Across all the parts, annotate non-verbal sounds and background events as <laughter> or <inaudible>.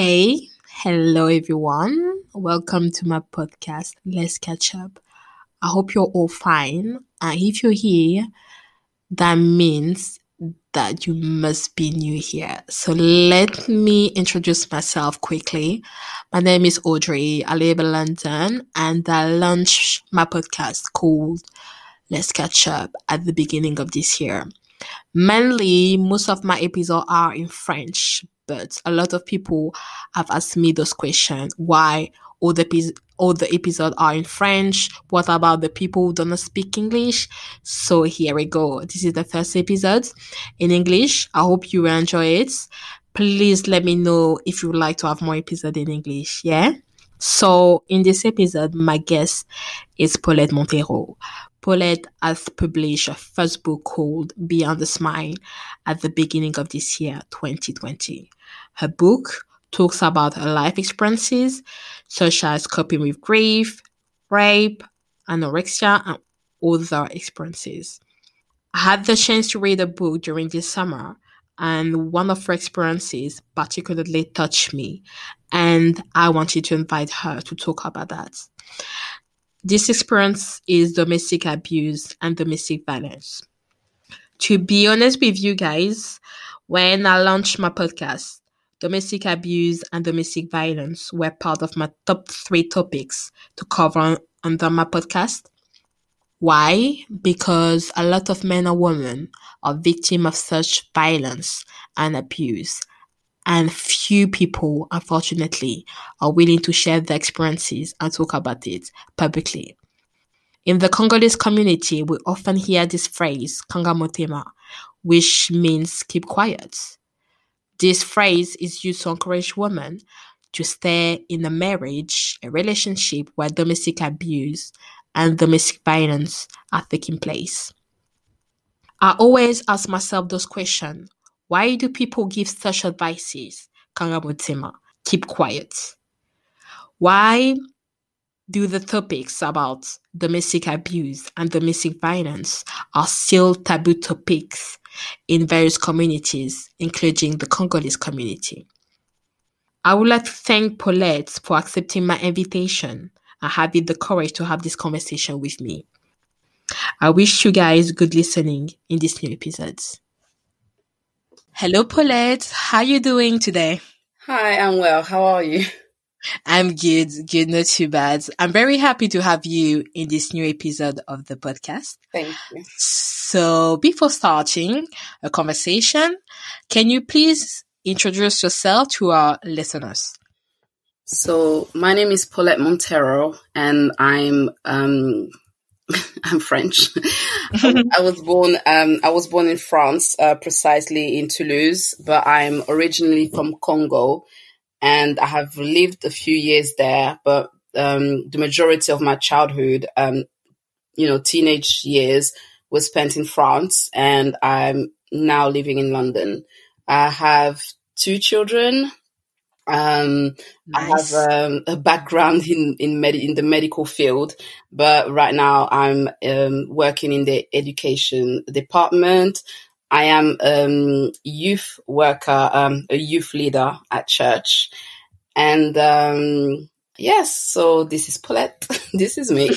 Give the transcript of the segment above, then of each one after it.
Hey, hello everyone. Welcome to my podcast. Let's catch up. I hope you're all fine. And if you're here, that means that you must be new here. So let me introduce myself quickly. My name is Audrey. I live in London and I launched my podcast called Let's Catch Up at the beginning of this year. Mainly, most of my episodes are in French, but a lot of people have asked me those questions. Why all the all the episodes are in French? What about the people who don't speak English? So here we go. This is the first episode in English. I hope you enjoy it. Please let me know if you would like to have more episodes in English. Yeah. So in this episode, my guest is Paulette Montero. Paulette has published a first book called Beyond the Smile at the beginning of this year, 2020. Her book talks about her life experiences, such as coping with grief, rape, anorexia, and other experiences. I had the chance to read the book during this summer, and one of her experiences particularly touched me, and I wanted to invite her to talk about that. This experience is domestic abuse and domestic violence. To be honest with you guys, when I launched my podcast, domestic abuse and domestic violence were part of my top three topics to cover under my podcast. Why? Because a lot of men and women are victims of such violence and abuse and few people, unfortunately, are willing to share their experiences and talk about it publicly. In the Congolese community, we often hear this phrase, kanga motema, which means keep quiet. This phrase is used to encourage women to stay in a marriage, a relationship where domestic abuse and domestic violence are taking place. I always ask myself those questions why do people give such advices? Kanga Motema, keep quiet. Why do the topics about domestic abuse and domestic violence are still taboo topics in various communities, including the Congolese community? I would like to thank Paulette for accepting my invitation and having the courage to have this conversation with me. I wish you guys good listening in this new episodes. Hello, Paulette. How are you doing today? Hi, I'm well. How are you? I'm good, good, not too bad. I'm very happy to have you in this new episode of the podcast. Thank you. So before starting a conversation, can you please introduce yourself to our listeners? So my name is Paulette Montero and I'm um, <laughs> I'm French. <laughs> I was born. Um, I was born in France, uh, precisely in Toulouse, but I'm originally from Congo, and I have lived a few years there. But um, the majority of my childhood, um, you know, teenage years, was spent in France, and I'm now living in London. I have two children. Um, nice. I have um, a background in in, med- in the medical field, but right now I'm um, working in the education department. I am a um, youth worker, um, a youth leader at church, and um, yes, so this is Paulette. <laughs> this is me.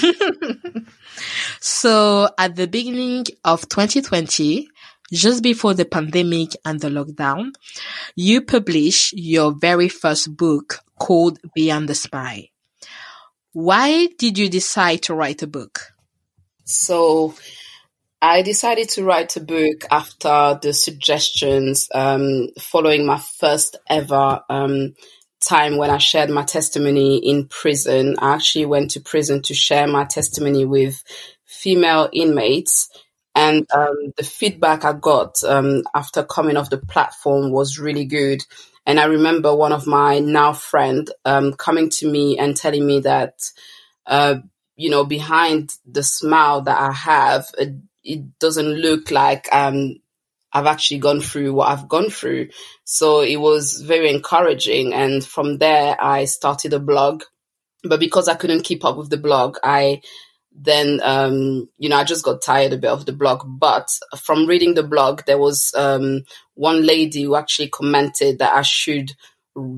<laughs> so at the beginning of 2020, just before the pandemic and the lockdown, you published your very first book called Beyond the Smile. Why did you decide to write a book? So, I decided to write a book after the suggestions um, following my first ever um, time when I shared my testimony in prison. I actually went to prison to share my testimony with female inmates and um, the feedback I got um, after coming off the platform was really good. And I remember one of my now friend um, coming to me and telling me that, uh, you know, behind the smile that I have, it doesn't look like um, I've actually gone through what I've gone through. So it was very encouraging. And from there, I started a blog. But because I couldn't keep up with the blog, I then um, you know I just got tired a bit of the blog. But from reading the blog, there was um, one lady who actually commented that I should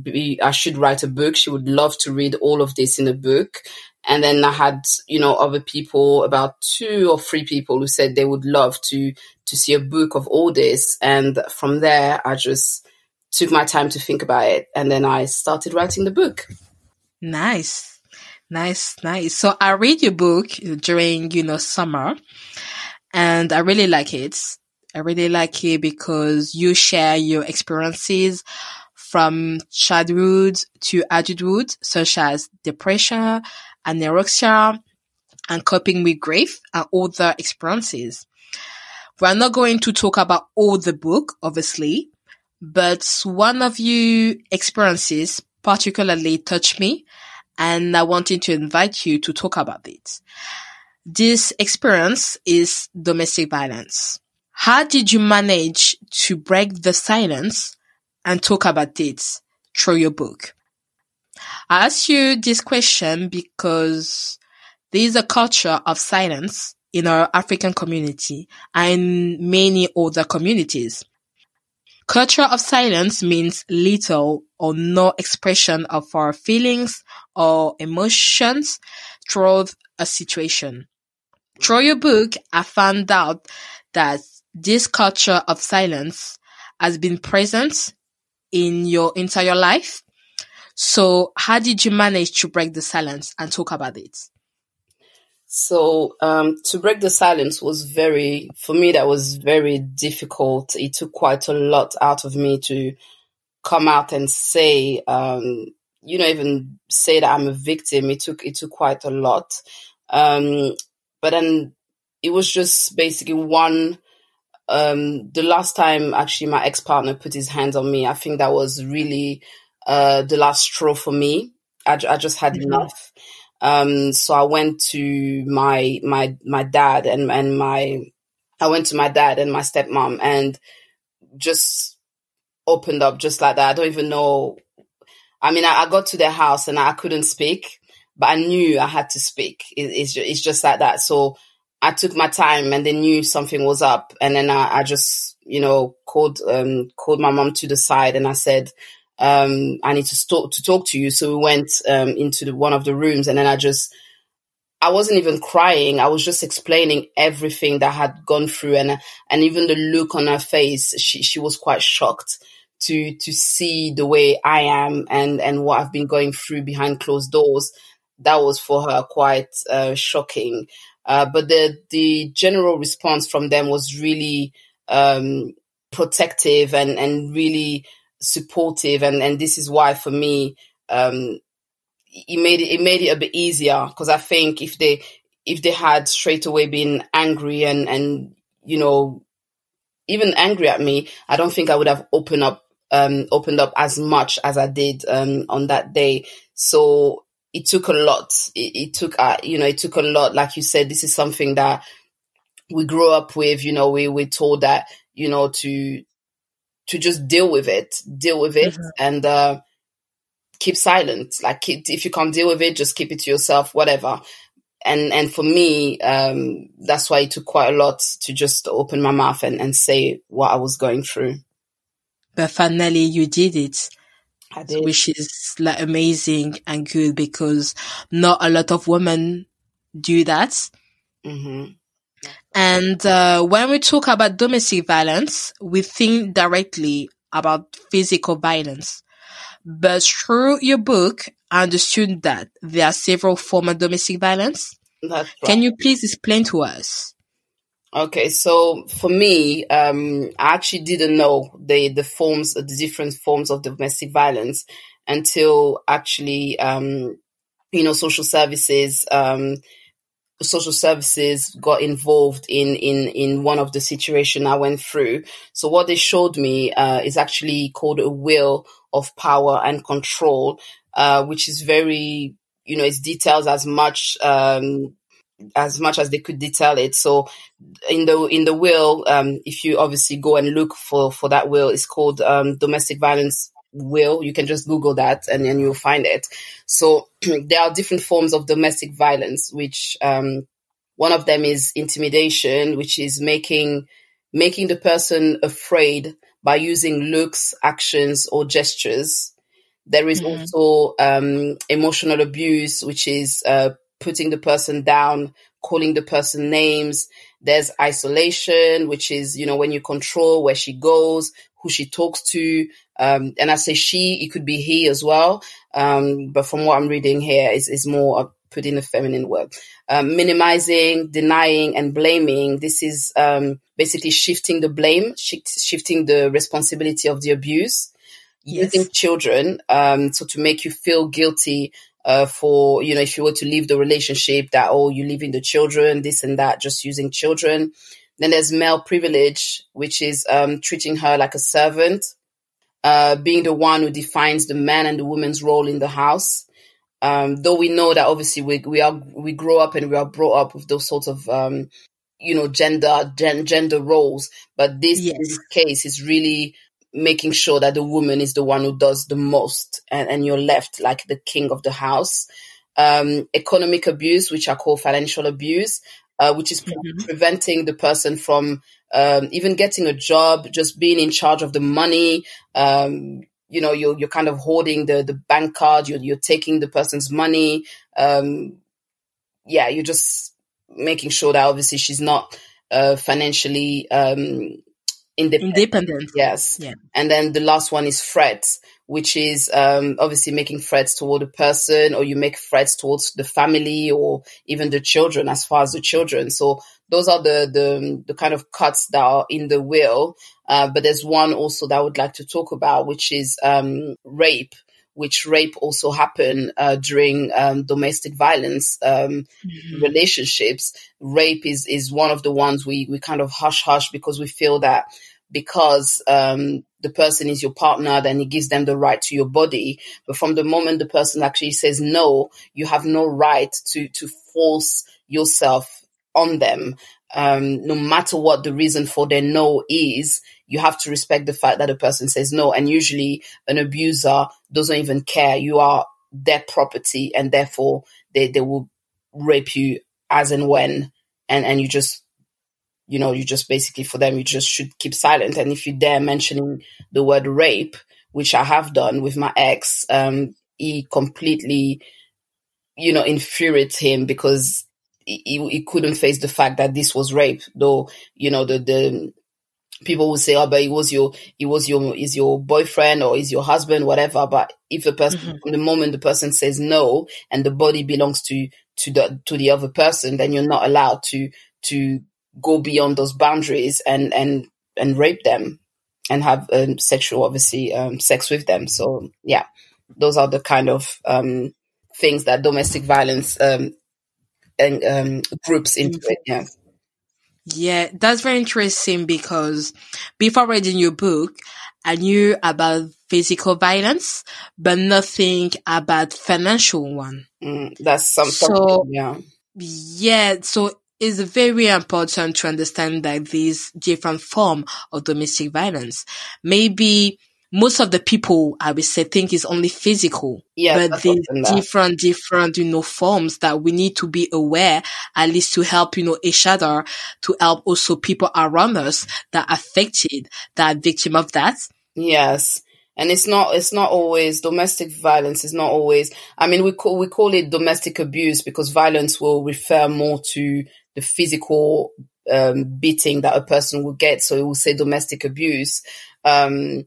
be, I should write a book. She would love to read all of this in a book. And then I had, you know, other people, about two or three people who said they would love to, to see a book of all this. And from there, I just took my time to think about it. And then I started writing the book. Nice. Nice, nice. So I read your book during, you know, summer and I really like it. I really like it because you share your experiences from childhood to adulthood, such as depression, anorexia, and coping with grief and other experiences. We're not going to talk about all the book, obviously, but one of you experiences particularly touched me and I wanted to invite you to talk about it. This experience is domestic violence. How did you manage to break the silence and talk about it through your book? I ask you this question because there is a culture of silence in our African community and many other communities. Culture of silence means little or no expression of our feelings or emotions throughout a situation. Through your book, I found out that this culture of silence has been present in your entire life. So how did you manage to break the silence and talk about it? So um, to break the silence was very, for me, that was very difficult. It took quite a lot out of me to come out and say, um, you know, even say that I'm a victim. It took it took quite a lot. Um, but then it was just basically one. Um, the last time actually my ex partner put his hands on me, I think that was really uh, the last straw for me. I, I just had mm-hmm. enough. Um, so I went to my, my, my dad and, and my, I went to my dad and my stepmom and just opened up just like that. I don't even know. I mean, I, I got to their house and I couldn't speak, but I knew I had to speak. It, it's, it's just like that. So I took my time and they knew something was up. And then I, I just, you know, called, um, called my mom to the side and I said, um, I need to talk to talk to you. So we went um, into the, one of the rooms, and then I just, I wasn't even crying. I was just explaining everything that I had gone through, and and even the look on her face, she she was quite shocked to to see the way I am and and what I've been going through behind closed doors. That was for her quite uh, shocking. Uh, but the the general response from them was really um, protective and and really supportive and and this is why for me um it made it, it made it a bit easier because I think if they if they had straight away been angry and and you know even angry at me, I don't think I would have opened up um opened up as much as I did um on that day. So it took a lot. It, it took uh, you know it took a lot. Like you said, this is something that we grew up with. You know, we we told that you know to to just deal with it, deal with it, mm-hmm. and uh, keep silent. Like if you can't deal with it, just keep it to yourself, whatever. And and for me, um, that's why it took quite a lot to just open my mouth and, and say what I was going through. But finally, you did it. Did. Which is like amazing and good because not a lot of women do that. Mm-hmm. And uh, when we talk about domestic violence, we think directly about physical violence. But through your book, I understood that there are several forms of domestic violence. Right. Can you please explain to us? Okay, so for me, um, I actually didn't know the the forms, the different forms of domestic violence until actually, um, you know, social services um, social services got involved in in in one of the situation I went through. So what they showed me uh, is actually called a wheel of power and control, uh, which is very you know it's details as much um, as much as they could detail it. So in the in the wheel, um, if you obviously go and look for for that wheel, it's called um, domestic violence wheel. You can just Google that and then you'll find it. So <clears throat> there are different forms of domestic violence, which um, one of them is intimidation, which is making making the person afraid by using looks, actions, or gestures. There is mm-hmm. also um, emotional abuse, which is uh, putting the person down, calling the person names. There's isolation, which is, you know, when you control where she goes, who she talks to. Um, and I say she, it could be he as well. Um, but from what I'm reading here is, is more put in a feminine word. Um, minimizing, denying, and blaming. This is um, basically shifting the blame, shifting the responsibility of the abuse. Yes. Using children, um, so to make you feel guilty uh, for you know if you were to leave the relationship, that oh you leaving the children, this and that, just using children. Then there's male privilege, which is um, treating her like a servant, uh, being the one who defines the man and the woman's role in the house. Um, though we know that obviously we we are we grow up and we are brought up with those sorts of um, you know gender gen, gender roles, but this, yes. this case is really making sure that the woman is the one who does the most, and, and you're left like the king of the house. Um, economic abuse, which I call financial abuse, uh, which is mm-hmm. preventing the person from um, even getting a job, just being in charge of the money, um, you know you're you're kind of holding the the bank card you're you're taking the person's money um yeah you're just making sure that obviously she's not uh financially um independent, independent. yes. Yeah. And then the last one is threats which is um obviously making threats toward a person or you make threats towards the family or even the children as far as the children. So those are the the, the kind of cuts that are in the wheel. Uh, but there's one also that I would like to talk about, which is um, rape. Which rape also happen uh, during um, domestic violence um, mm-hmm. relationships. Rape is is one of the ones we we kind of hush hush because we feel that because um, the person is your partner, then it gives them the right to your body. But from the moment the person actually says no, you have no right to to force yourself on them. Um, no matter what the reason for their no is, you have to respect the fact that a person says no. And usually an abuser doesn't even care. You are their property and therefore they, they will rape you as and when. And, and you just, you know, you just basically for them, you just should keep silent. And if you dare mentioning the word rape, which I have done with my ex, um, he completely, you know, infuriates him because he, he couldn't face the fact that this was rape, though, you know, the, the, people will say, oh, but it was your, it was your, is your boyfriend or is your husband, whatever. But if the person, mm-hmm. from the moment the person says no and the body belongs to, to the, to the other person, then you're not allowed to, to go beyond those boundaries and, and, and rape them and have um, sexual, obviously, um, sex with them. So yeah, those are the kind of, um, things that domestic violence, um, and um, groups into it. Yeah. Yeah, that's very interesting because before reading your book, I knew about physical violence, but nothing about financial one. Mm, that's something. So, yeah. Yeah. So it's very important to understand that these different form of domestic violence. Maybe most of the people I would say think is only physical. Yeah, but there's different, different, you know, forms that we need to be aware, at least to help, you know, each other, to help also people around us that affected, that are victim of that. Yes. And it's not, it's not always domestic violence is not always, I mean, we call, we call it domestic abuse because violence will refer more to the physical, um, beating that a person will get. So it will say domestic abuse. Um,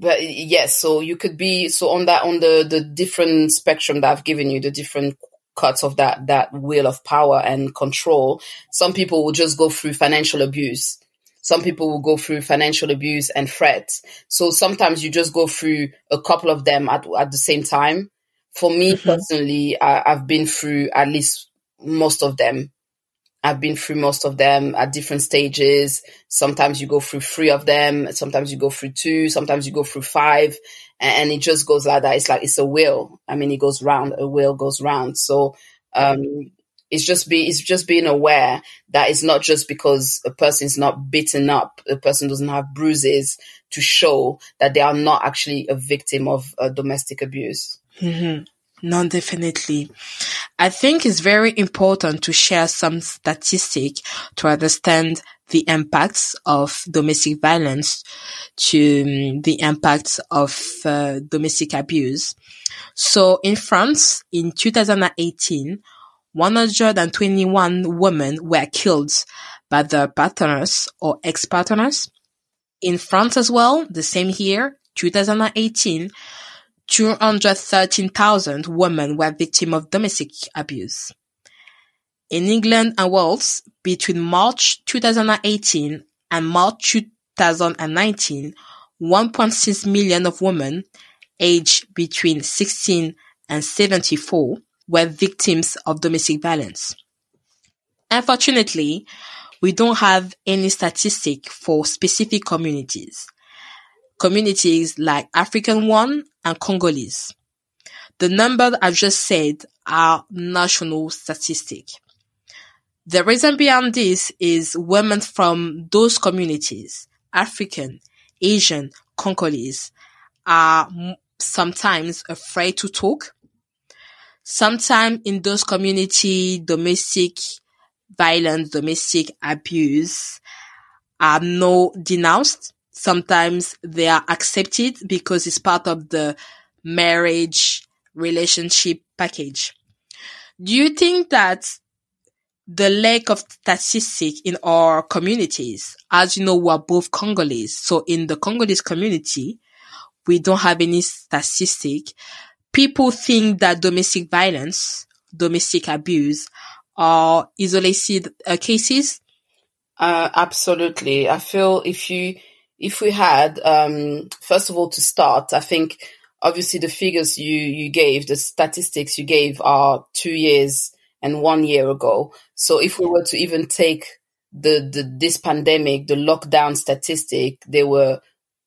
but yes, so you could be so on that on the the different spectrum that I've given you, the different cuts of that that wheel of power and control. Some people will just go through financial abuse. Some people will go through financial abuse and threats. So sometimes you just go through a couple of them at at the same time. For me mm-hmm. personally, I, I've been through at least most of them I've been through most of them at different stages. Sometimes you go through three of them. Sometimes you go through two. Sometimes you go through five and, it just goes like that. It's like, it's a wheel. I mean, it goes round, a wheel goes round. So, um, it's just be, it's just being aware that it's not just because a person is not beaten up, a person doesn't have bruises to show that they are not actually a victim of uh, domestic abuse. Mm-hmm. No, definitely. I think it's very important to share some statistic to understand the impacts of domestic violence to um, the impacts of uh, domestic abuse. So in France, in 2018, 121 women were killed by their partners or ex-partners. In France as well, the same year, 2018, 213,000 women were victims of domestic abuse. In England and Wales, between March 2018 and March 2019, 1.6 million of women aged between 16 and 74 were victims of domestic violence. Unfortunately, we don't have any statistic for specific communities. Communities like African one and Congolese. The numbers I've just said are national statistic. The reason behind this is women from those communities, African, Asian, Congolese, are sometimes afraid to talk. Sometimes in those community, domestic violence, domestic abuse are not denounced. Sometimes they are accepted because it's part of the marriage relationship package. Do you think that the lack of statistics in our communities, as you know, we're both Congolese. So in the Congolese community, we don't have any statistic. People think that domestic violence, domestic abuse are isolated uh, cases. Uh, absolutely. I feel if you, if we had, um, first of all, to start, I think obviously the figures you, you gave, the statistics you gave are two years and one year ago. So if we were to even take the, the this pandemic, the lockdown statistic, they were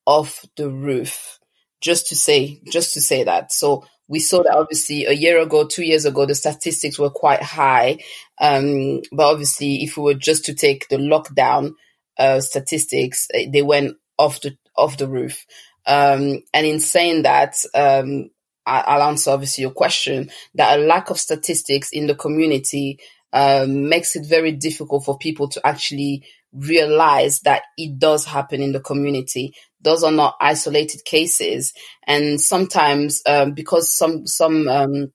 off the roof just to say, just to say that. So we saw that obviously a year ago, two years ago, the statistics were quite high. Um, but obviously, if we were just to take the lockdown uh, statistics, eh, they went off the off the roof. Um, and in saying that, um, I, will answer obviously your question. That a lack of statistics in the community um, makes it very difficult for people to actually realize that it does happen in the community. Those are not isolated cases, and sometimes um, because some some um,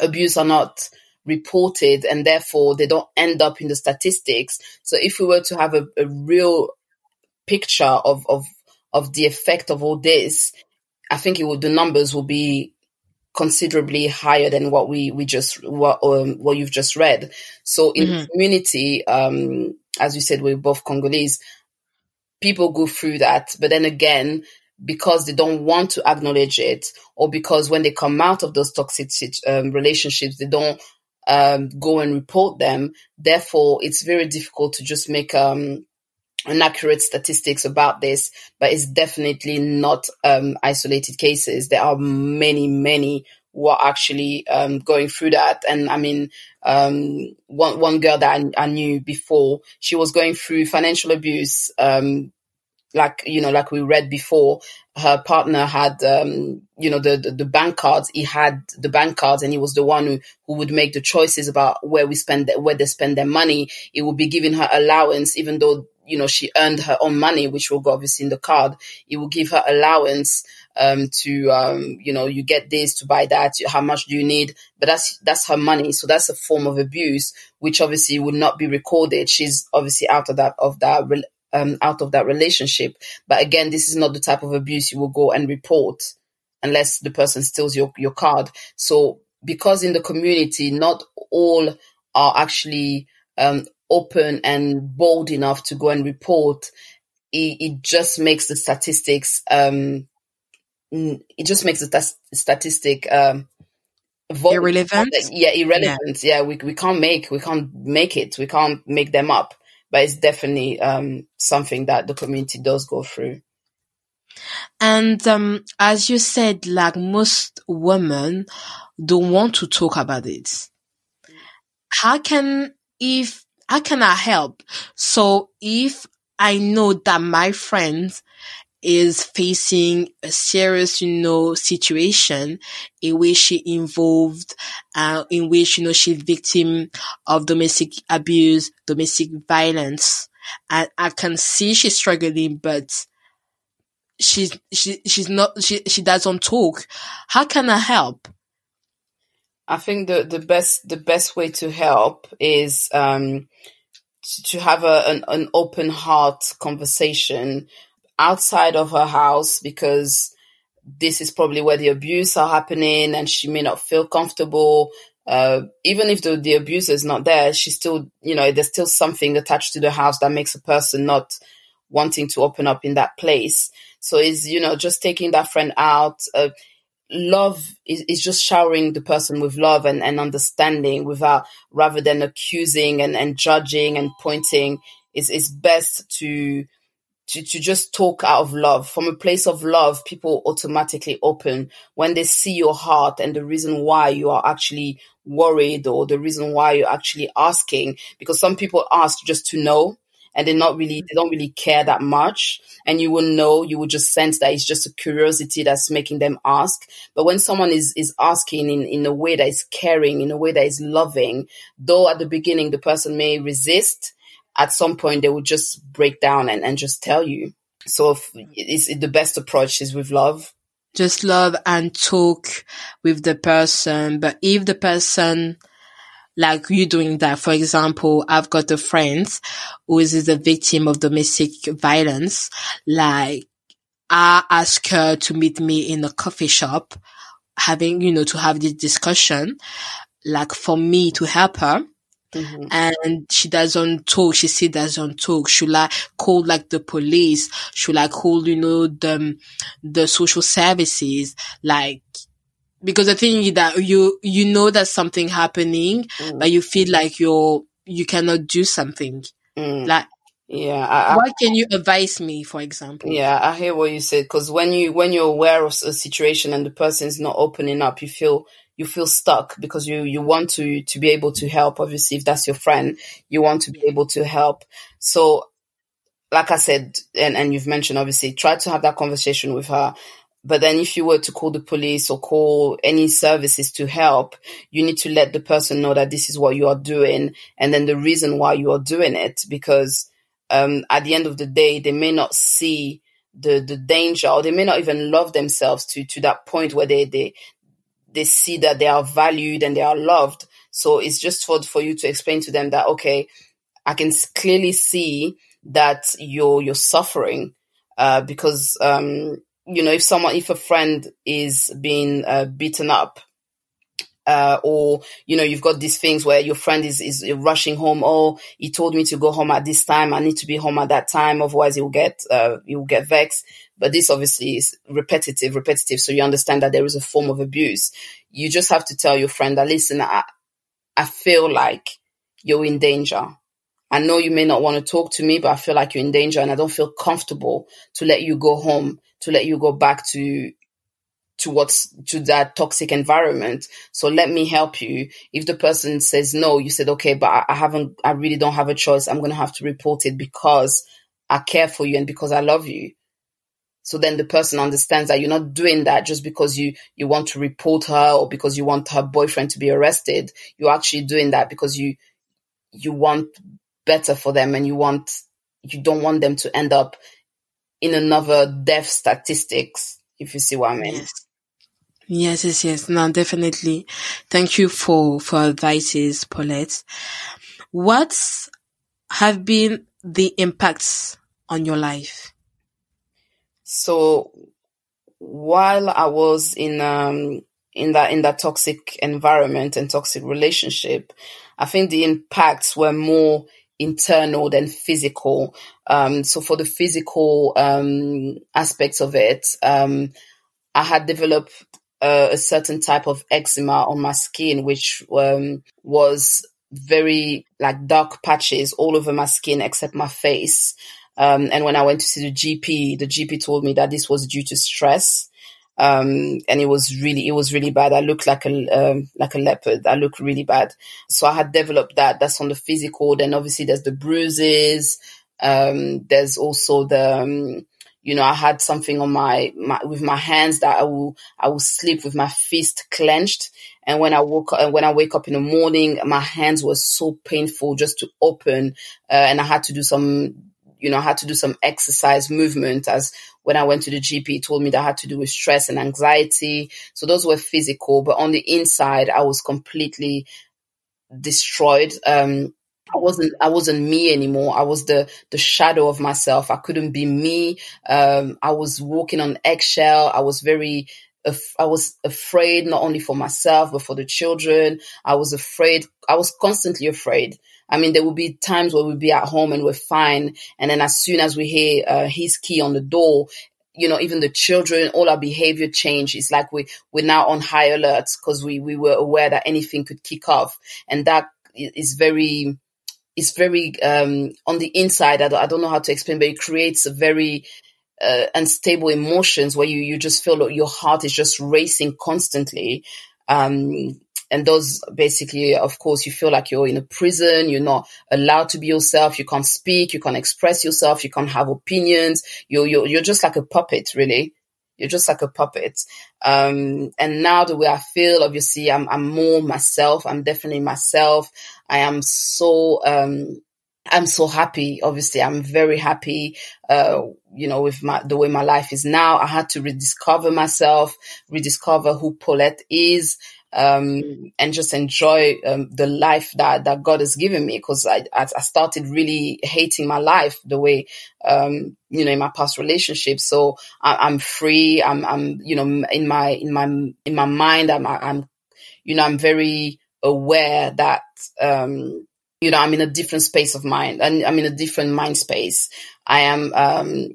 abuse are not reported and therefore they don't end up in the statistics. So if we were to have a, a real picture of, of of the effect of all this, I think it would the numbers will be considerably higher than what we we just what um, what you've just read. So in mm-hmm. the community, um, as you said, we're both Congolese. People go through that, but then again, because they don't want to acknowledge it, or because when they come out of those toxic um, relationships, they don't um, go and report them. Therefore, it's very difficult to just make um, an accurate statistics about this, but it's definitely not um, isolated cases. There are many, many who are actually um, going through that. And I mean, um, one one girl that I, I, knew before, she was going through financial abuse. Like you know, like we read before, her partner had um, you know the, the, the bank cards. He had the bank cards, and he was the one who who would make the choices about where we spend where they spend their money. He would be giving her allowance, even though you know she earned her own money, which will go obviously in the card. He will give her allowance um, to um, you know you get this to buy that how much do you need but that's that's her money so that's a form of abuse which obviously would not be recorded she's obviously out of that of that um, out of that relationship but again this is not the type of abuse you will go and report unless the person steals your your card so because in the community not all are actually um, open and bold enough to go and report it, it just makes the statistics um, it just makes the statistic um, irrelevant. Yeah, irrelevant. Yeah. yeah, we we can't make we can't make it. We can't make them up. But it's definitely um, something that the community does go through. And um, as you said, like most women don't want to talk about it. How can if how can I help? So if I know that my friends is facing a serious, you know, situation in which she involved, uh, in which, you know, she's victim of domestic abuse, domestic violence. and I can see she's struggling, but she's she she's not she she doesn't talk. How can I help? I think the the best the best way to help is um to have a an, an open heart conversation outside of her house because this is probably where the abuse are happening and she may not feel comfortable uh, even if the, the abuser is not there, she still, you know, there's still something attached to the house that makes a person not wanting to open up in that place. So is, you know, just taking that friend out. Uh, love is, is just showering the person with love and, and understanding without, rather than accusing and, and judging and pointing. Is, is best to, to, to just talk out of love. From a place of love, people automatically open when they see your heart and the reason why you are actually worried or the reason why you're actually asking. Because some people ask just to know and they're not really, they don't really care that much. And you will know, you will just sense that it's just a curiosity that's making them ask. But when someone is, is asking in, in a way that is caring, in a way that is loving, though at the beginning the person may resist, at some point they will just break down and, and just tell you. So it's the best approach is with love. Just love and talk with the person. But if the person, like you doing that, for example, I've got a friend who is a victim of domestic violence. Like I ask her to meet me in a coffee shop, having, you know, to have this discussion, like for me to help her Mm-hmm. and she doesn't talk. She still doesn't talk. She like call like the police. She like call, you know, the, the social services. Like, because the thing is that you, you know that something happening, mm. but you feel like you're, you cannot do something. Mm. Like, yeah. I, I, can you advise me, for example? Yeah, I hear what you said. Cause when you, when you're aware of a situation and the person is not opening up, you feel you feel stuck because you you want to to be able to help. Obviously if that's your friend you want to be able to help. So like i said and and you've mentioned obviously try to have that conversation with her. But then if you were to call the police or call any services to help, you need to let the person know that this is what you are doing and then the reason why you are doing it. Because um, at the end of the day, they may not see the the danger or they may not even love themselves to to that point where they they they see that they are valued and they are loved. So it's just for, for you to explain to them that, okay, I can clearly see that you're, you're suffering, uh, because, um, you know, if someone, if a friend is being uh, beaten up, uh, or you know you've got these things where your friend is is rushing home. Oh, he told me to go home at this time. I need to be home at that time, otherwise you'll get uh, will get vexed. But this obviously is repetitive, repetitive. So you understand that there is a form of abuse. You just have to tell your friend that listen, I I feel like you're in danger. I know you may not want to talk to me, but I feel like you're in danger and I don't feel comfortable to let you go home, to let you go back to to to that toxic environment. So let me help you. If the person says no, you said, okay, but I, I haven't, I really don't have a choice. I'm going to have to report it because I care for you and because I love you. So then the person understands that you're not doing that just because you, you want to report her or because you want her boyfriend to be arrested. You're actually doing that because you, you want better for them and you want, you don't want them to end up in another death statistics, if you see what I mean. Yes. Yes, yes, yes. No, definitely. Thank you for, for advices, Paulette. What have been the impacts on your life? So while I was in, um, in that, in that toxic environment and toxic relationship, I think the impacts were more internal than physical. Um, so for the physical, um, aspects of it, um, I had developed uh, a certain type of eczema on my skin, which um, was very like dark patches all over my skin except my face. Um, and when I went to see the GP, the GP told me that this was due to stress. Um, and it was really, it was really bad. I looked like a, um, like a leopard. I looked really bad. So I had developed that. That's on the physical. Then obviously there's the bruises. Um, there's also the, um, you know, I had something on my, my, with my hands that I will I will sleep with my fist clenched, And when I woke up, when I wake up in the morning, my hands were so painful just to open, uh, and I had to do some, you know, I had to do some exercise movement as when I went to the GP, he told me that had to do with stress and anxiety. So those were physical, but on the inside, I was completely destroyed. Um, I wasn't I wasn't me anymore. I was the the shadow of myself. I couldn't be me. Um, I was walking on eggshell. I was very I was afraid not only for myself but for the children. I was afraid. I was constantly afraid. I mean, there would be times where we'd be at home and we're fine, and then as soon as we hear uh, his key on the door, you know, even the children, all our behavior change. It's like we we're now on high alert because we we were aware that anything could kick off, and that is very it's very um, on the inside. I don't, I don't know how to explain, but it creates a very uh, unstable emotions where you you just feel like your heart is just racing constantly. Um, and those basically, of course, you feel like you're in a prison. You're not allowed to be yourself. You can't speak. You can't express yourself. You can't have opinions. You're you're you're just like a puppet, really. You're just like a puppet. Um, and now the way I feel, obviously, I'm, I'm more myself. I'm definitely myself. I am so, um, I'm so happy. Obviously, I'm very happy, uh, you know, with my, the way my life is now. I had to rediscover myself, rediscover who Paulette is um, and just enjoy um, the life that, that God has given me. Because I, I started really hating my life the way, um, you know, in my past relationships. So I, am free. I'm, I'm, you know, in my, in my, in my mind, I'm, I'm, you know, I'm very aware that, um, you know, I'm in a different space of mind and I'm in a different mind space. I am, um,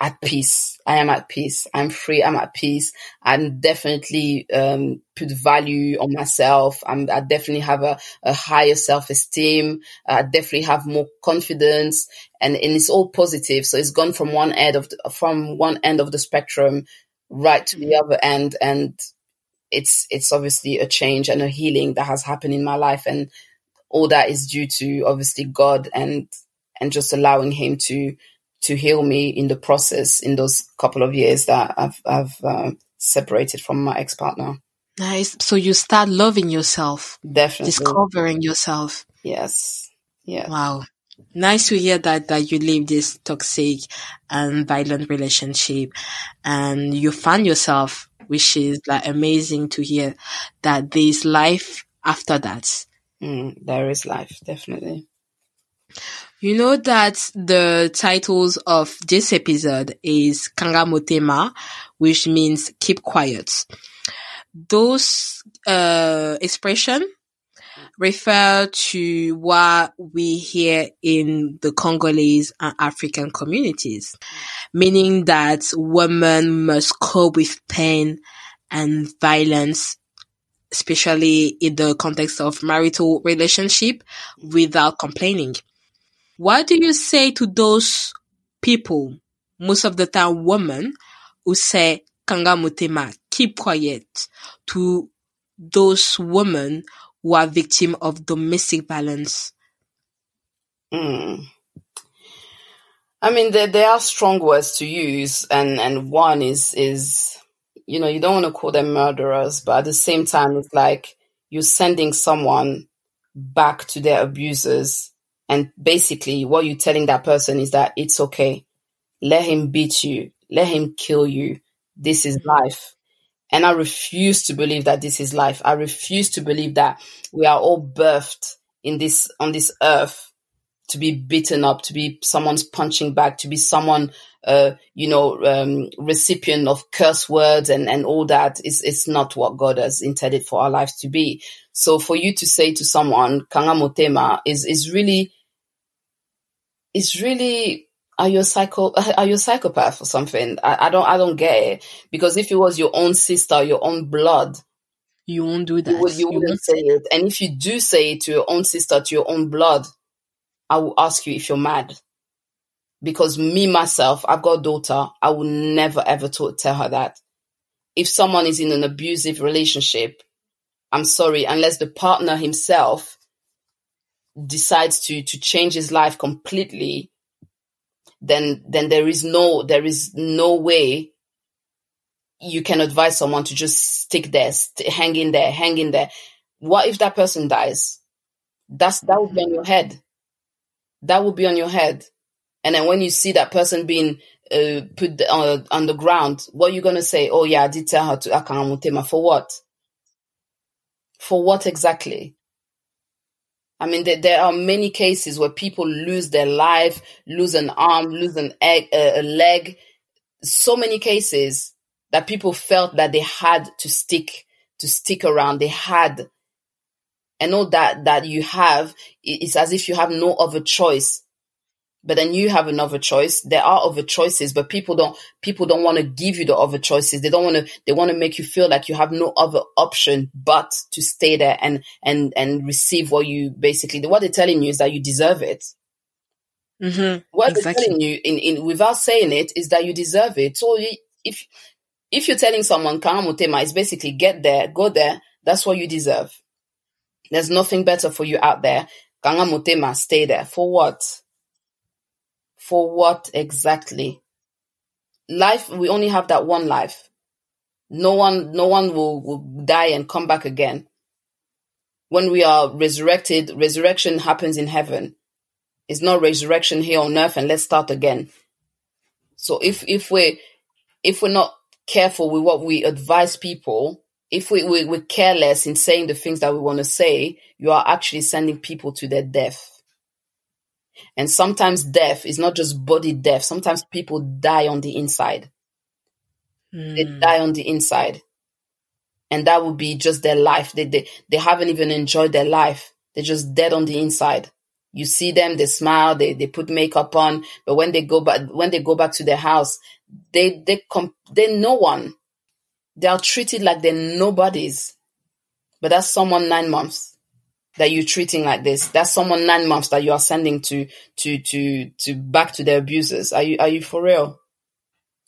at peace. I am at peace. I'm free. I'm at peace. I'm definitely um, put value on myself. I'm, I definitely have a, a higher self esteem. I definitely have more confidence, and, and it's all positive. So it's gone from one end of the, from one end of the spectrum right to the mm-hmm. other end, and it's it's obviously a change and a healing that has happened in my life, and all that is due to obviously God and and just allowing Him to to heal me in the process in those couple of years that I've, I've uh, separated from my ex partner. Nice. So you start loving yourself. Definitely. Discovering yourself. Yes. Yeah. Wow. Nice to hear that, that you leave this toxic and violent relationship and you find yourself, which is like amazing to hear that there's life after that. Mm, there is life, definitely. You know that the titles of this episode is Kanga Motema, which means keep quiet. Those uh, expression refer to what we hear in the Congolese and African communities, meaning that women must cope with pain and violence especially in the context of marital relationship without complaining. What do you say to those people, most of the time women, who say Kanga Motema, keep quiet, to those women who are victim of domestic violence? Mm. I mean, there, there are strong words to use, and, and one is is you know you don't want to call them murderers, but at the same time, it's like you're sending someone back to their abusers and basically, what you're telling that person is that it's okay. Let him beat you. Let him kill you. This is life. And I refuse to believe that this is life. I refuse to believe that we are all birthed in this, on this earth to be beaten up, to be someone's punching back, to be someone, uh, you know, um, recipient of curse words and, and all that is, it's not what God has intended for our lives to be. So for you to say to someone, Kanga Motema is, is really, it's really are you a psycho <laughs> are you a psychopath or something? I, I, don't I don't get it. Because if it was your own sister, your own blood, you won't do that. You, would, you, you wouldn't say it. And if you do say it to your own sister, to your own blood, I will ask you if you're mad. Because me myself, I've got a daughter. I will never ever to, tell her that. If someone is in an abusive relationship, I'm sorry, unless the partner himself decides to to change his life completely, then then there is no there is no way you can advise someone to just stick there, st- hang in there, hang in there. What if that person dies? That's that would be on your head. That would be on your head. And then when you see that person being uh, put on, on the ground, what are you gonna say? Oh yeah, I did tell her to Akangamutema. For what? For what exactly? I mean, there, there, are many cases where people lose their life, lose an arm, lose an egg, uh, a leg. So many cases that people felt that they had to stick to stick around. They had, and all that that you have, it's as if you have no other choice but then you have another choice. There are other choices, but people don't, people don't want to give you the other choices. They don't want to, they want to make you feel like you have no other option but to stay there and, and, and receive what you basically, what they're telling you is that you deserve it. Mm-hmm. What exactly. they're telling you in, in, without saying it is that you deserve it. So if, if you're telling someone, Kanga Motema is basically get there, go there, that's what you deserve. There's nothing better for you out there. Kanga Motema, stay there. For what? For what exactly? Life, we only have that one life. No one, no one will, will die and come back again. When we are resurrected, resurrection happens in heaven. It's not resurrection here on earth and let's start again. So if, if we, if we're not careful with what we advise people, if we, we, we're careless in saying the things that we want to say, you are actually sending people to their death. And sometimes death is not just body death. Sometimes people die on the inside. Mm. They hmm. die on the inside. And that would be just their life. They, they, they haven't even enjoyed their life. They're just dead on the inside. You see them, they smile, they, they put makeup on, but when they go back, when they go back to their house, they, they, they're no one. They are treated like they're nobodies. But that's someone nine months that you're treating like this. That's someone nine months that you are sending to to to to back to their abusers. Are you are you for real?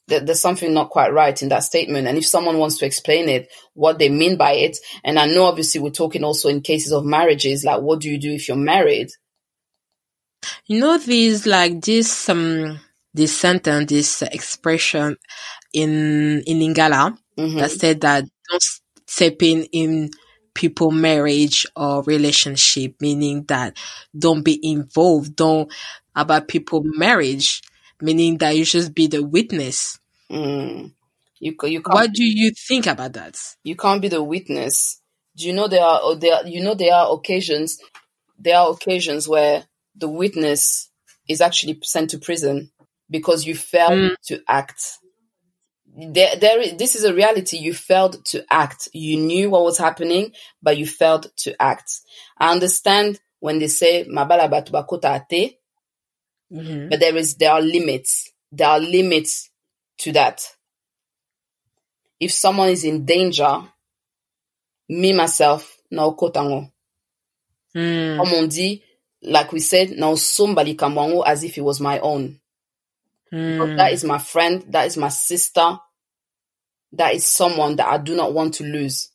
there's something not quite right in that statement. And if someone wants to explain it, what they mean by it, and I know obviously we're talking also in cases of marriages, like what do you do if you're married? You know, these like this um this sentence, this expression in in Lingala mm-hmm. that said that don't step in in people marriage or relationship, meaning that don't be involved, don't about people marriage, meaning that you just be the witness. Mm. You, you what do you think about that? You can't be the witness. Do you know there are there you know there are occasions there are occasions where the witness is actually sent to prison because you failed mm. to act there, there, this is a reality. You failed to act. You knew what was happening, but you failed to act. I understand when they say mabala batubakota ate, mm-hmm. but there is, there are limits. There are limits to that. If someone is in danger, me myself, na okotango. Mm. Comme on dit, like we said, now somebody kamwango as if it was my own. Mm. That is my friend. That is my sister. That is someone that I do not want to lose.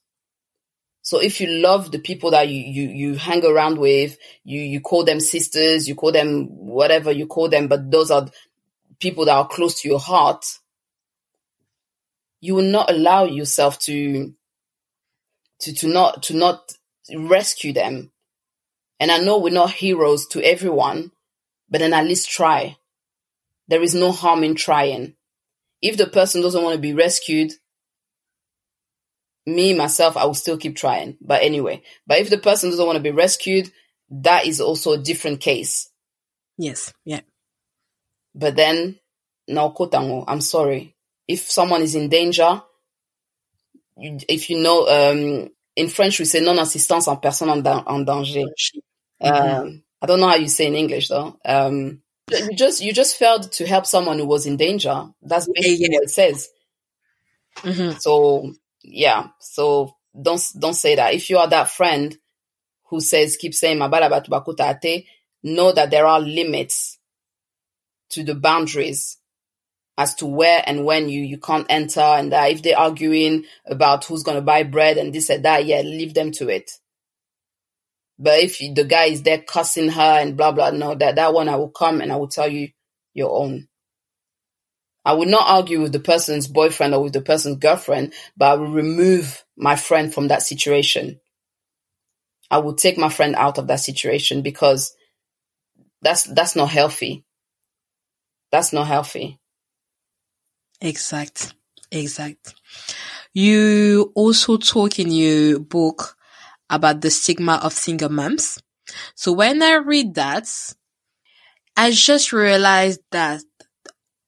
So if you love the people that you, you, you hang around with, you, you call them sisters, you call them whatever you call them, but those are people that are close to your heart, you will not allow yourself to, to, to not, to not rescue them. And I know we're not heroes to everyone, but then at least try. There is no harm in trying. If the person doesn't want to be rescued, me, myself, I will still keep trying. But anyway, but if the person doesn't want to be rescued, that is also a different case. Yes. Yeah. But then, no kotango, I'm sorry. If someone is in danger, if you know, um, in French we say non-assistance en personne en, danger. Mm-hmm. Um, I don't know how you say in English though. Um, you just you just failed to help someone who was in danger. That's basically yeah, what it says. Mm-hmm. So yeah, so don't don't say that. If you are that friend who says keep saying mabala batubakutate, know that there are limits to the boundaries as to where and when you you can't enter and that if they're arguing about who's gonna buy bread and this and that, yeah, leave them to it. But if the guy is there cussing her and blah blah, no, that that one I will come and I will tell you your own. I will not argue with the person's boyfriend or with the person's girlfriend, but I will remove my friend from that situation. I will take my friend out of that situation because that's that's not healthy. That's not healthy. Exact. Exact. You also talk in your book about the stigma of single moms. So when I read that, I just realized that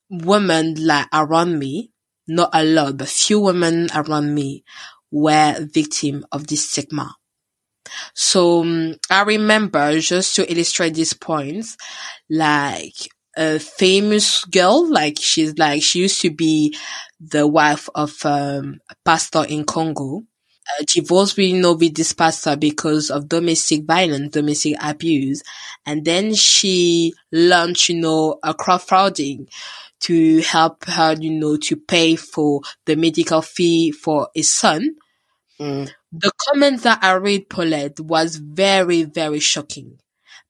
women like around me, not a lot, but few women around me were victim of this stigma. So um, I remember just to illustrate these points, like a famous girl, like she's like, she used to be the wife of um, a pastor in Congo. Uh, divorced with, you know, with this pastor because of domestic violence, domestic abuse. And then she launched, you know, a crowdfunding to help her, you know, to pay for the medical fee for his son. Mm. The comment that I read, Paulette, was very, very shocking.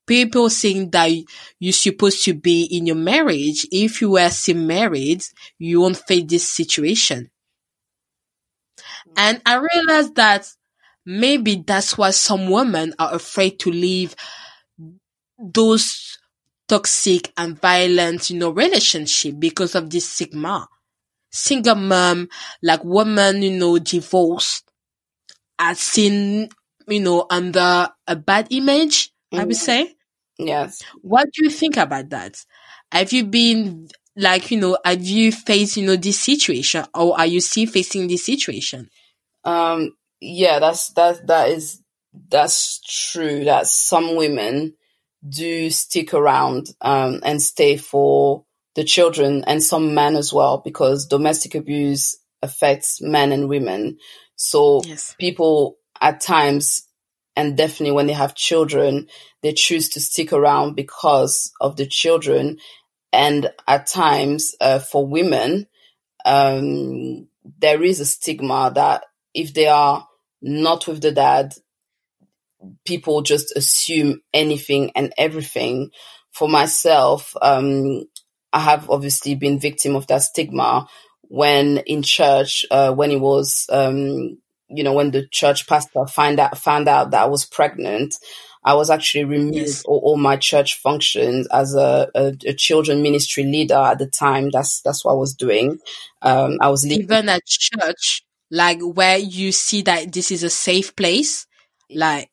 People saying that you're supposed to be in your marriage. If you were still married, you won't face this situation. And I realized that maybe that's why some women are afraid to leave those toxic and violent, you know, relationship because of this stigma. Single mom, like woman, you know, divorced, are seen, you know, under a bad image, mm-hmm. I would say. Yes. What do you think about that? Have you been like, you know, have you faced, you know, this situation or are you still facing this situation? Um, yeah, that's, that, that is, that's true that some women do stick around, um, and stay for the children and some men as well, because domestic abuse affects men and women. So yes. people at times, and definitely when they have children, they choose to stick around because of the children. And at times, uh, for women, um, there is a stigma that if they are not with the dad, people just assume anything and everything. For myself, um, I have obviously been victim of that stigma when in church, uh, when it was, um, you know, when the church pastor find out, found out that I was pregnant, I was actually removed yes. all, all, my church functions as a, a, a, children ministry leader at the time. That's that's what I was doing. Um, I was leaving. even at church, like where you see that this is a safe place, like.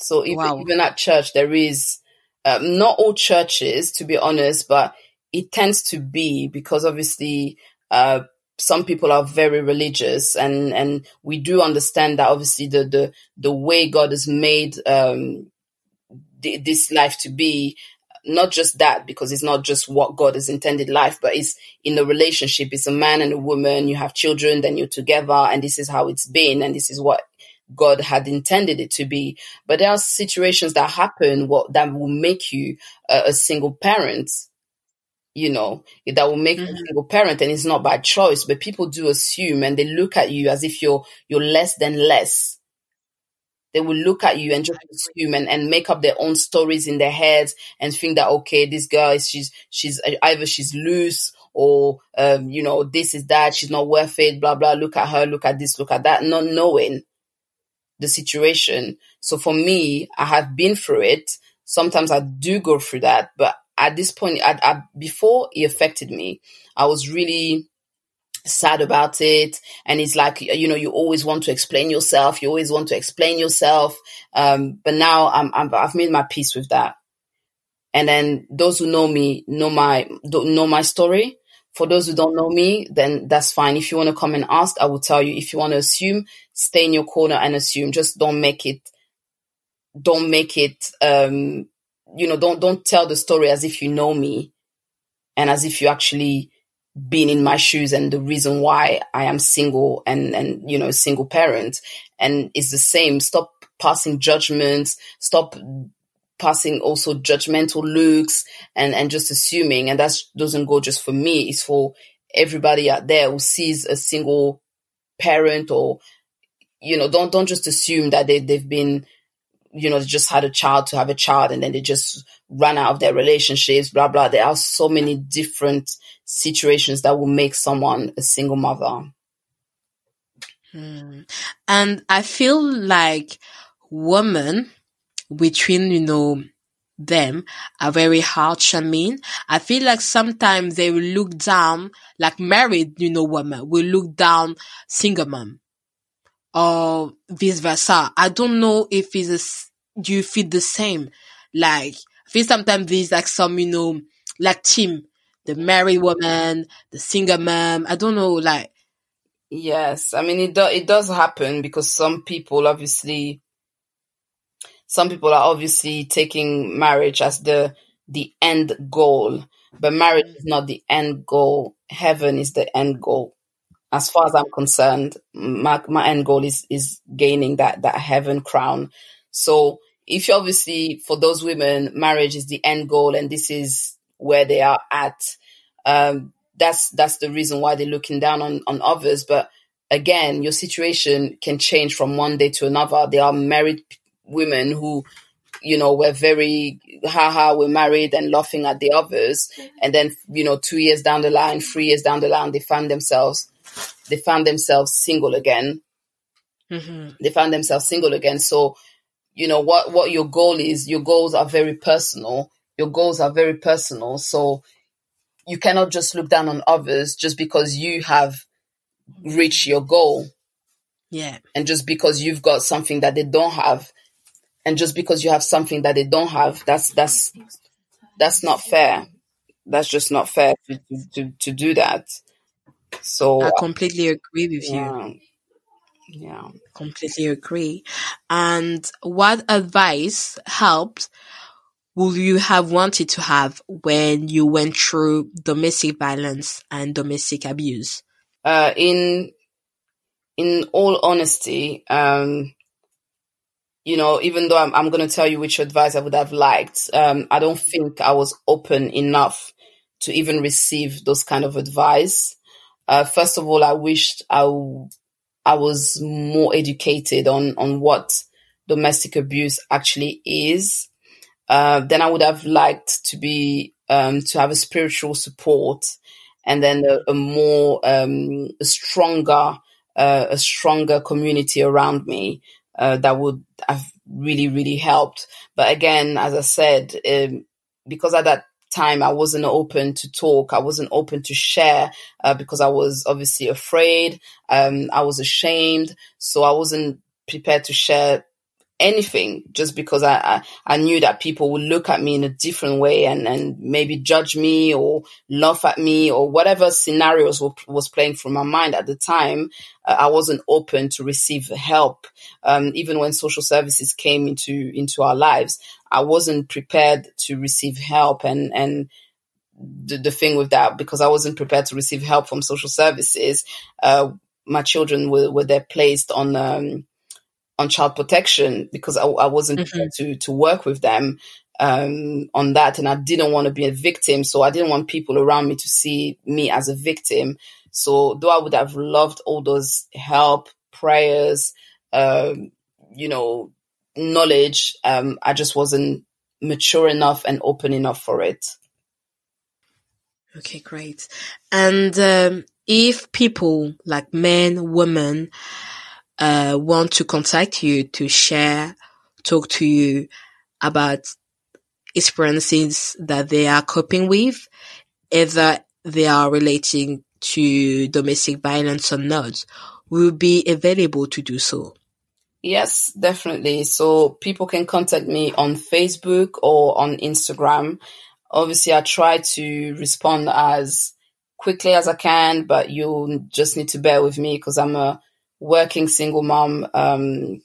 So even, wow. even at church, there is um, not all churches, to be honest, but it tends to be because obviously uh, some people are very religious and and we do understand that obviously the the the way God has made um th- this life to be not just that because it's not just what God has intended life but it's in a relationship it's a man and a woman you have children then you're together and this is how it's been and this is what God had intended it to be but there are situations that happen what that will make you a, a single parent you know, that will make mm-hmm. a single parent and it's not by choice, but people do assume and they look at you as if you're, you're less than less. They will look at you and just assume and, and make up their own stories in their heads and think that, okay, this girl is, she's, she's either she's loose or, um, you know, this is that, she's not worth it, blah, blah, look at her, look at this, look at that, not knowing the situation. So for me, I have been through it. Sometimes I do go through that, but at this point, I, I, before it affected me, I was really sad about it. And it's like, you know, you always want to explain yourself. You always want to explain yourself. Um, but now I'm, I'm, I've made my peace with that. And then those who know me know my, know my story. For those who don't know me, then that's fine. If you want to come and ask, I will tell you. If you want to assume, stay in your corner and assume. Just don't make it, don't make it, um, you know, don't don't tell the story as if you know me and as if you actually been in my shoes and the reason why I am single and and you know single parent. And it's the same. Stop passing judgments. Stop passing also judgmental looks and and just assuming. And that doesn't go just for me. It's for everybody out there who sees a single parent or you know don't don't just assume that they they've been you know, just had a child to have a child and then they just run out of their relationships, blah, blah. There are so many different situations that will make someone a single mother. Mm. And I feel like women between, you know, them are very harsh and mean. I feel like sometimes they will look down, like married, you know, women will look down single mom or vice versa. I don't know if it's a, do you feel the same? Like, I feel sometimes there's like some, you know, like team, the married woman, the single mom. I don't know, like. Yes. I mean, it, do, it does happen because some people obviously some people are obviously taking marriage as the the end goal, but marriage is not the end goal. Heaven is the end goal. As far as I'm concerned, my my end goal is is gaining that that heaven crown. So if you obviously for those women, marriage is the end goal, and this is where they are at. Um, that's that's the reason why they're looking down on on others. But again, your situation can change from one day to another. There are married women who you know were very haha we're married and laughing at the others and then you know two years down the line three years down the line they found themselves they found themselves single again mm-hmm. they found themselves single again so you know what what your goal is your goals are very personal your goals are very personal so you cannot just look down on others just because you have reached your goal. Yeah. And just because you've got something that they don't have. And just because you have something that they don't have that's that's that's not fair. That's just not fair to to, to do that. So i completely agree with yeah, you yeah. Completely agree. And what advice helped would you have wanted to have when you went through domestic violence and domestic abuse uh, in in all honesty um, you know, even though I'm, I'm going to tell you which advice I would have liked, um, I don't think I was open enough to even receive those kind of advice. Uh, first of all, I wished I, w- I was more educated on, on what domestic abuse actually is. Uh, then I would have liked to be, um, to have a spiritual support and then a, a more, um, a stronger, uh, a stronger community around me uh, that would have really, really helped. But again, as I said, um, because at that time I wasn't open to talk, I wasn't open to share uh, because I was obviously afraid, um, I was ashamed, so I wasn't prepared to share anything just because I, I, I, knew that people would look at me in a different way and, and maybe judge me or laugh at me or whatever scenarios w- was playing through my mind at the time. Uh, I wasn't open to receive help. Um, even when social services came into, into our lives, I wasn't prepared to receive help and, and, the, the thing with that, because I wasn't prepared to receive help from social services, uh, my children were, were there placed on, um, on child protection because I, I wasn't mm-hmm. to to work with them um, on that, and I didn't want to be a victim. So I didn't want people around me to see me as a victim. So though I would have loved all those help, prayers, um, you know, knowledge, um, I just wasn't mature enough and open enough for it. Okay, great. And um, if people like men, women, uh, want to contact you to share, talk to you about experiences that they are coping with, either they are relating to domestic violence or not, will be available to do so. Yes, definitely. So people can contact me on Facebook or on Instagram. Obviously, I try to respond as quickly as I can, but you'll just need to bear with me because I'm a working single mom, um,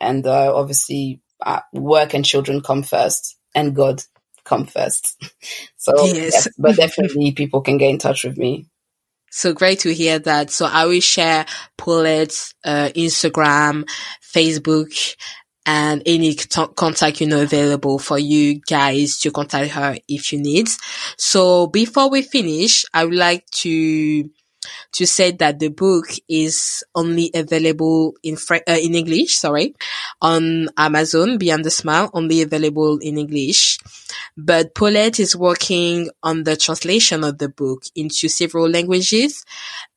and uh, obviously uh, work and children come first, and God come first. <laughs> so, yes. but definitely people can get in touch with me. So great to hear that. So I will share Paulette's uh, Instagram, Facebook, and any contact you know available for you guys to contact her if you need. So before we finish, I would like to to say that the book is only available in French, uh, in English, sorry, on Amazon, Beyond the Smile, only available in English. But Paulette is working on the translation of the book into several languages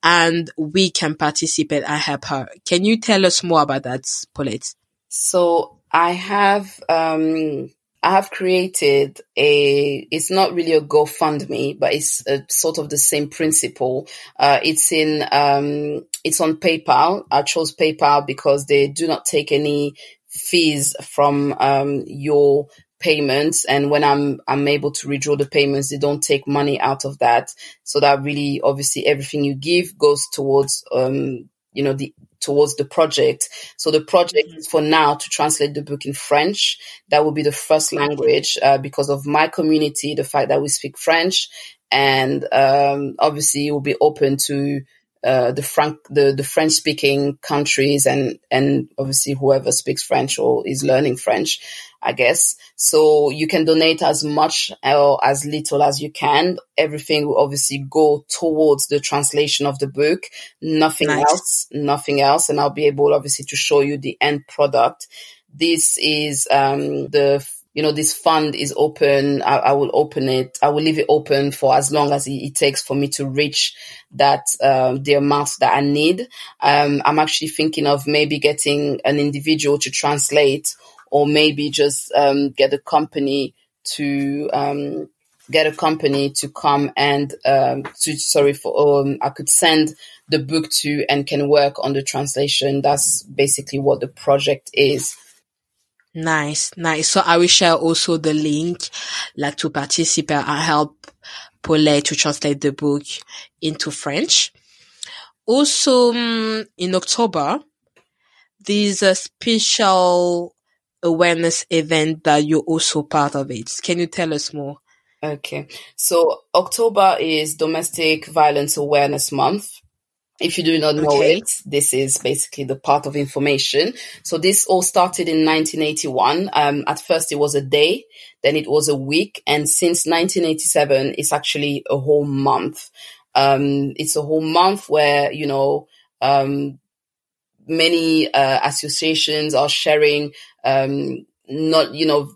and we can participate and help her. Can you tell us more about that, Paulette? So I have, um, I have created a, it's not really a GoFundMe, but it's a, sort of the same principle. Uh, it's in, um, it's on PayPal. I chose PayPal because they do not take any fees from, um, your payments. And when I'm, I'm able to withdraw the payments, they don't take money out of that. So that really, obviously everything you give goes towards, um, you know, the, towards the project. So the project mm-hmm. is for now to translate the book in French. That will be the first language uh, because of my community, the fact that we speak French, and um, obviously it will be open to uh, the Frank the, the French speaking countries and and obviously whoever speaks French or is learning French. I guess. So you can donate as much or as little as you can. Everything will obviously go towards the translation of the book. Nothing nice. else, nothing else. And I'll be able obviously to show you the end product. This is, um, the, you know, this fund is open. I, I, will open it. I will leave it open for as long as it, it takes for me to reach that, um, the amount that I need. Um, I'm actually thinking of maybe getting an individual to translate or maybe just um, get a company to um, get a company to come and um, to sorry for um, I could send the book to and can work on the translation. That's basically what the project is. Nice, nice. So I will share also the link, like to participate and help Paulette to translate the book into French. Also, um, in October, there's a special awareness event that you're also part of it. Can you tell us more? Okay. So October is Domestic Violence Awareness Month. If you do not know okay. it, this is basically the part of information. So this all started in 1981. Um, at first it was a day, then it was a week. And since 1987, it's actually a whole month. Um, it's a whole month where, you know, um, many uh, associations are sharing um, not you know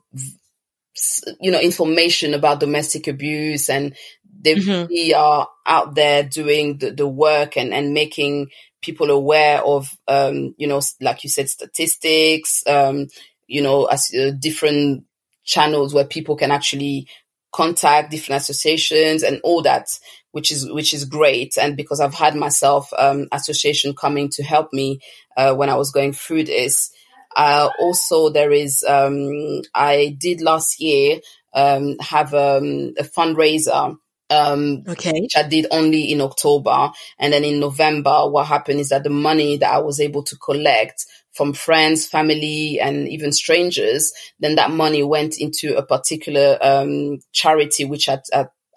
you know information about domestic abuse and they mm-hmm. really are out there doing the, the work and, and making people aware of um, you know like you said statistics um, you know as uh, different channels where people can actually contact different associations and all that which is which is great and because i've had myself um, association coming to help me uh, when i was going through this uh, also, there is, um, I did last year um, have um, a fundraiser um, okay. which I did only in October. And then in November, what happened is that the money that I was able to collect from friends, family, and even strangers, then that money went into a particular um, charity which I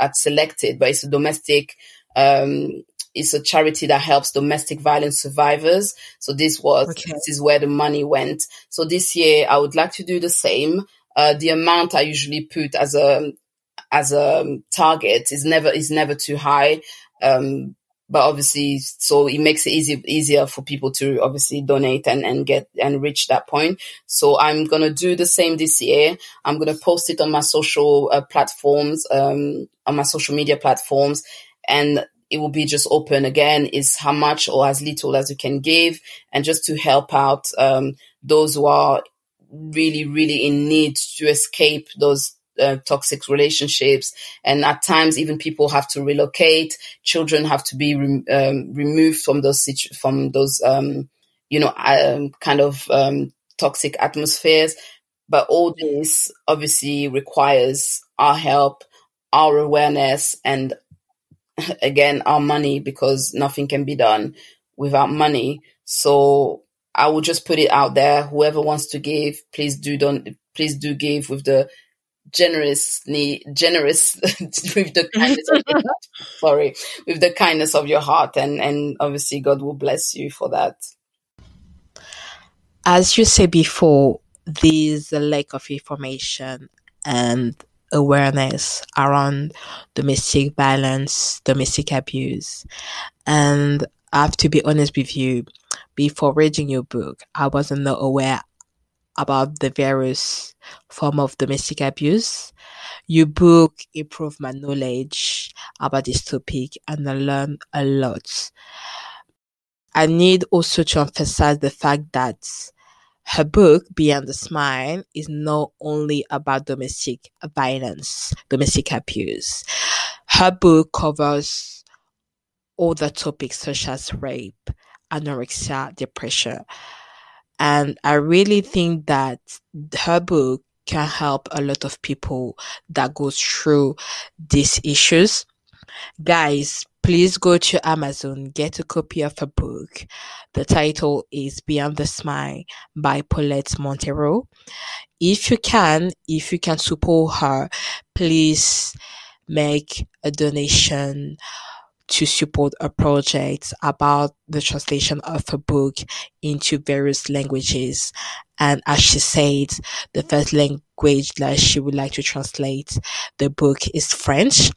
had selected, but it's a domestic um, it's a charity that helps domestic violence survivors. So this was, okay. this is where the money went. So this year I would like to do the same. Uh, the amount I usually put as a, as a target is never, is never too high. Um, but obviously, so it makes it easy, easier for people to obviously donate and, and get and reach that point. So I'm going to do the same this year. I'm going to post it on my social uh, platforms, um, on my social media platforms. And it will be just open again is how much or as little as you can give and just to help out um, those who are really really in need to escape those uh, toxic relationships and at times even people have to relocate children have to be re- um, removed from those situ- from those um, you know um, kind of um, toxic atmospheres but all this obviously requires our help our awareness and <laughs> again our money because nothing can be done without money. So I will just put it out there. Whoever wants to give, please do don't please do give with the generously generous <laughs> with the kindness of your heart. <laughs> sorry with the kindness of your heart and and obviously God will bless you for that. As you said before, there's a lack of information and awareness around domestic violence, domestic abuse. And I have to be honest with you, before reading your book, I wasn't aware about the various form of domestic abuse. Your book improved my knowledge about this topic and I learned a lot. I need also to emphasize the fact that her book, Beyond the Smile, is not only about domestic violence, domestic abuse. Her book covers other topics such as rape, anorexia, depression. And I really think that her book can help a lot of people that goes through these issues. Guys, please go to Amazon, get a copy of her book. The title is Beyond the Smile by Paulette Montero. If you can, if you can support her, please make a donation to support a project about the translation of a book into various languages. And as she said, the first language that she would like to translate the book is French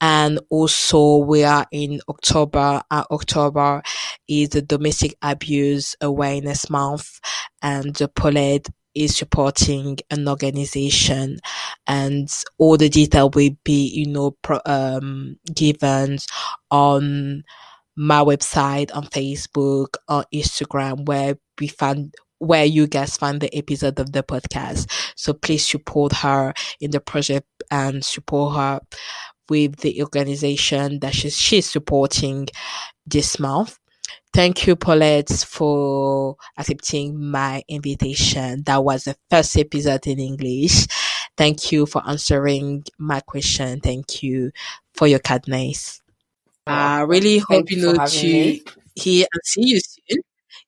and also we are in October. Uh, October is the Domestic Abuse Awareness Month, and the Paulette is supporting an organization, and all the detail will be, you know, pro- um, given on my website, on Facebook, on Instagram, where we find where you guys find the episode of the podcast. So please support her in the project and support her with the organization that she's, she's supporting this month. Thank you, Paulette, for accepting my invitation. That was the first episode in English. Thank you for answering my question. Thank you for your kindness. I really hope you know to me. hear and see you soon.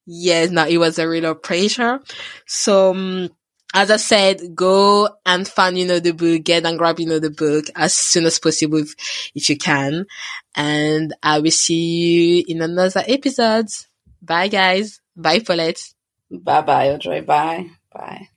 Yes, now it was a real pleasure. So, um, as I said, go and find, you know, the book, get and grab, you know, the book as soon as possible if you can. And I will see you in another episode. Bye guys. Bye Paulette. Bye bye Audrey. Bye. Bye.